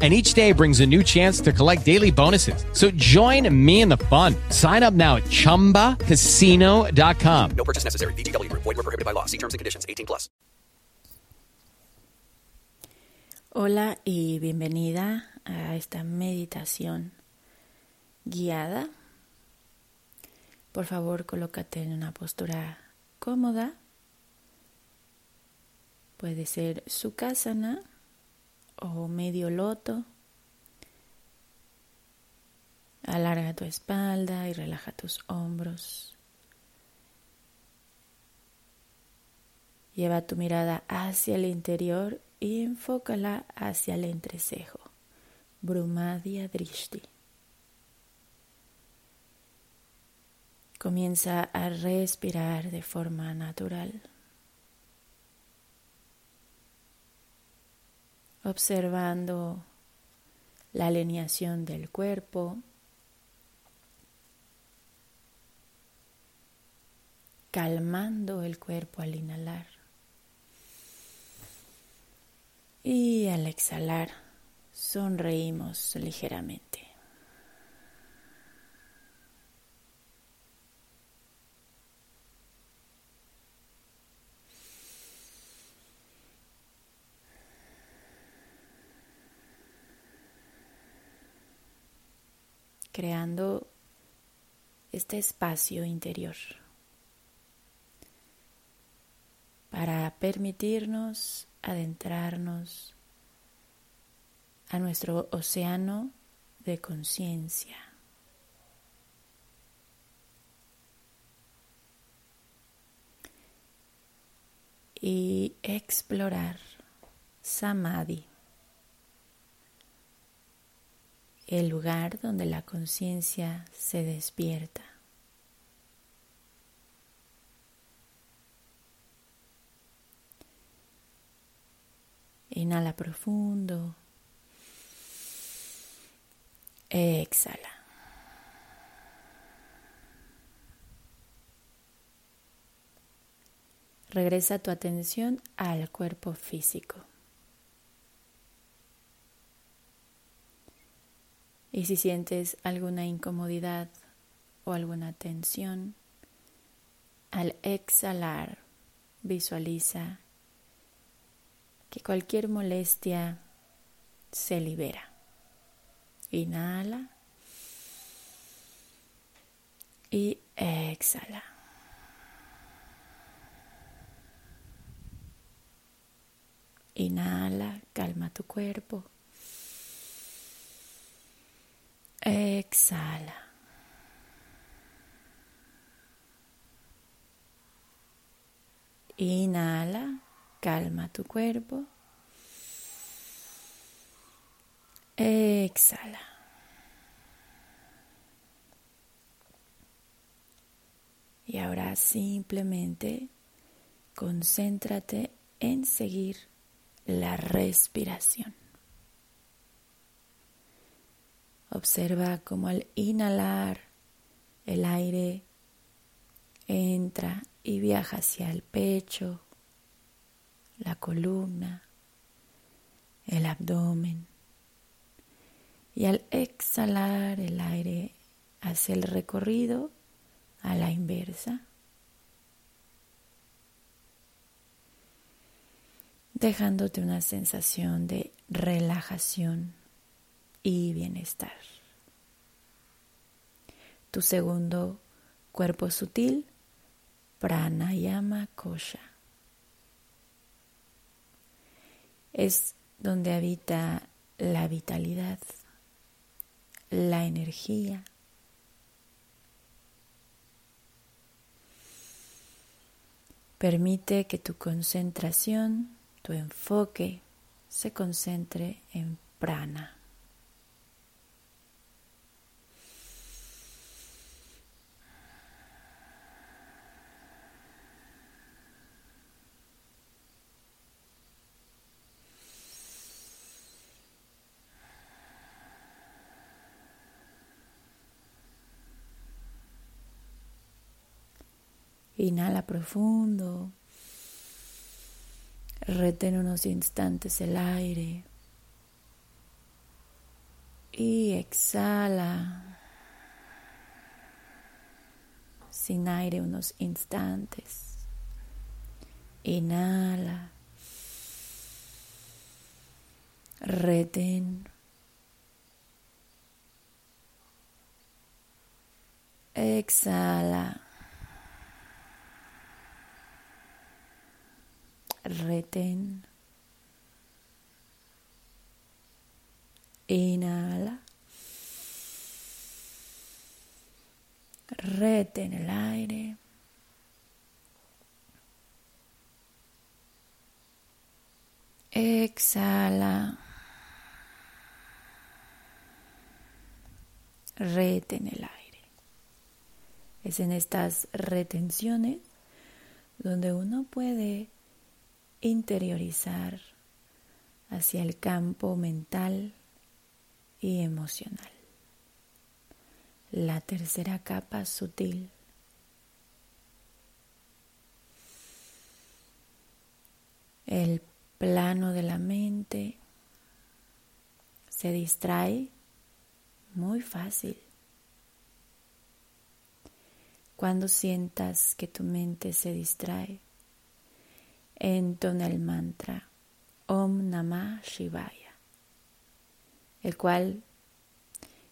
and each day brings a new chance to collect daily bonuses. So join me in the fun. Sign up now at ChumbaCasino.com. No purchase necessary. VGW Group. Void were prohibited by law. See terms and conditions. 18 plus. Hola y bienvenida a esta meditación guiada. Por favor, colócate en una postura cómoda. Puede ser Sukhasana o medio loto. Alarga tu espalda y relaja tus hombros. Lleva tu mirada hacia el interior y enfócala hacia el entrecejo. Brumadhya Drishti. Comienza a respirar de forma natural. Observando la alineación del cuerpo, calmando el cuerpo al inhalar y al exhalar sonreímos ligeramente. Creando este espacio interior para permitirnos adentrarnos a nuestro océano de conciencia. Y explorar Samadhi. El lugar donde la conciencia se despierta. Inhala profundo. Exhala. Regresa tu atención al cuerpo físico. Y si sientes alguna incomodidad o alguna tensión, al exhalar visualiza que cualquier molestia se libera. Inhala y exhala. Inhala, calma tu cuerpo. Exhala. Inhala, calma tu cuerpo. Exhala. Y ahora simplemente concéntrate en seguir la respiración. Observa cómo al inhalar el aire entra y viaja hacia el pecho, la columna, el abdomen. Y al exhalar el aire hace el recorrido a la inversa, dejándote una sensación de relajación y bienestar. Tu segundo cuerpo sutil, pranayama kosha. Es donde habita la vitalidad, la energía. Permite que tu concentración, tu enfoque, se concentre en prana. Inhala profundo. Retén unos instantes el aire. Y exhala. Sin aire unos instantes. Inhala. Retén. Exhala. Retén. Inhala. Retén el aire. Exhala. Retén el aire. Es en estas retenciones donde uno puede interiorizar hacia el campo mental y emocional. La tercera capa sutil. El plano de la mente se distrae muy fácil. Cuando sientas que tu mente se distrae, entona el mantra Om Namah Shivaya, el cual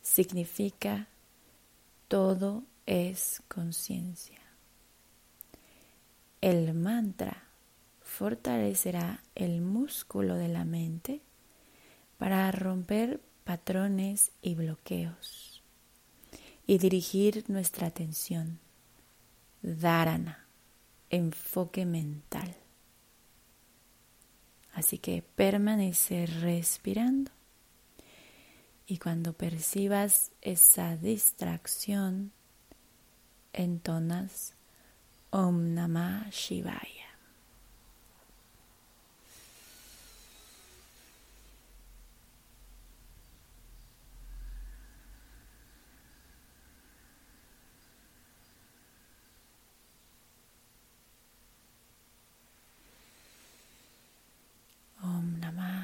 significa todo es conciencia. El mantra fortalecerá el músculo de la mente para romper patrones y bloqueos y dirigir nuestra atención. Dharana, enfoque mental. Así que permanece respirando y cuando percibas esa distracción, entonas Om Namah Shivaya.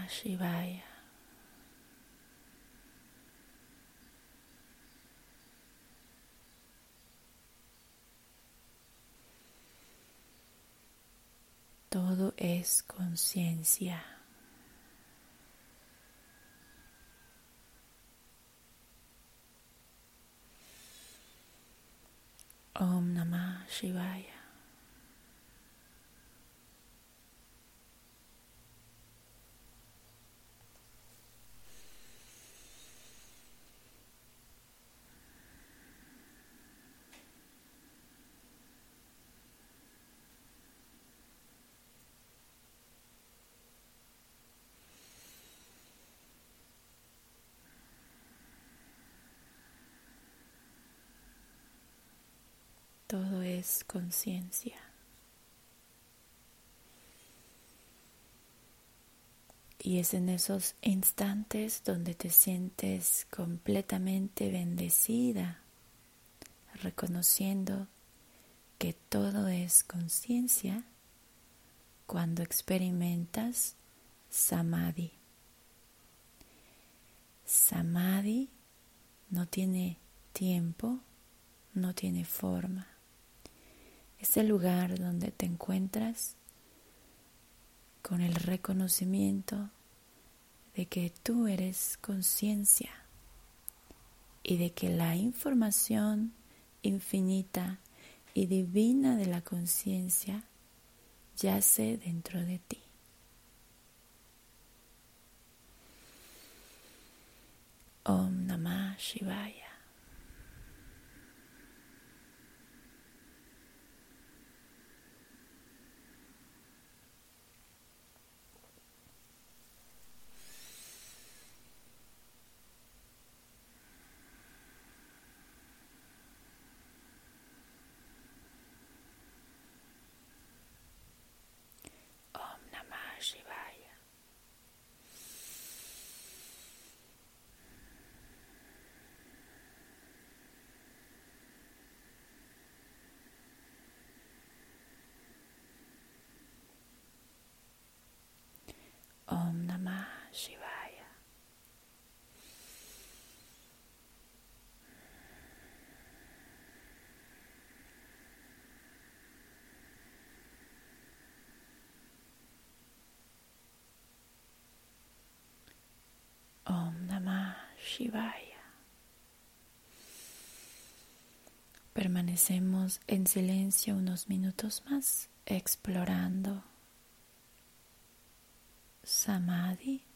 Shivaya. Todo es conciencia. Om Namah Shivaya. Todo es conciencia. Y es en esos instantes donde te sientes completamente bendecida, reconociendo que todo es conciencia cuando experimentas samadhi. Samadhi no tiene tiempo, no tiene forma es el lugar donde te encuentras con el reconocimiento de que tú eres conciencia y de que la información infinita y divina de la conciencia yace dentro de ti. Om Namah Shivaya. Shivaya. Om Namah Shivaya. Permanecemos en silencio unos minutos más explorando Samadhi.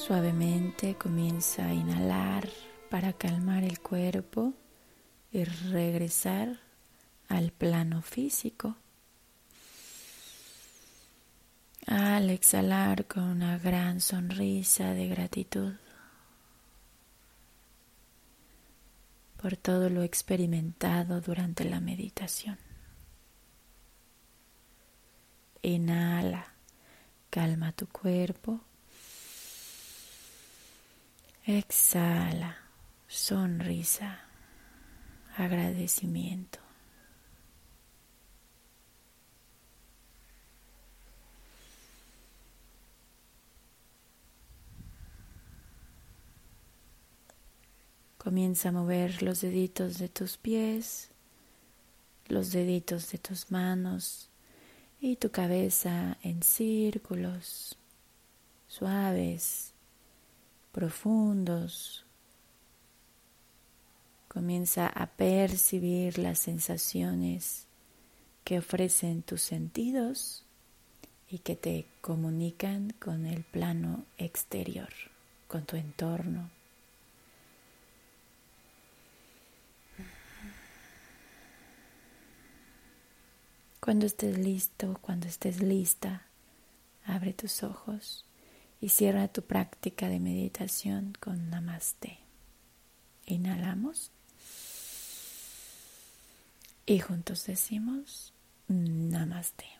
Suavemente comienza a inhalar para calmar el cuerpo y regresar al plano físico. Al exhalar con una gran sonrisa de gratitud por todo lo experimentado durante la meditación. Inhala, calma tu cuerpo Exhala, sonrisa, agradecimiento. Comienza a mover los deditos de tus pies, los deditos de tus manos y tu cabeza en círculos suaves profundos. Comienza a percibir las sensaciones que ofrecen tus sentidos y que te comunican con el plano exterior, con tu entorno. Cuando estés listo, cuando estés lista, abre tus ojos y cierra tu práctica de meditación con Namaste. Inhalamos y juntos decimos Namaste.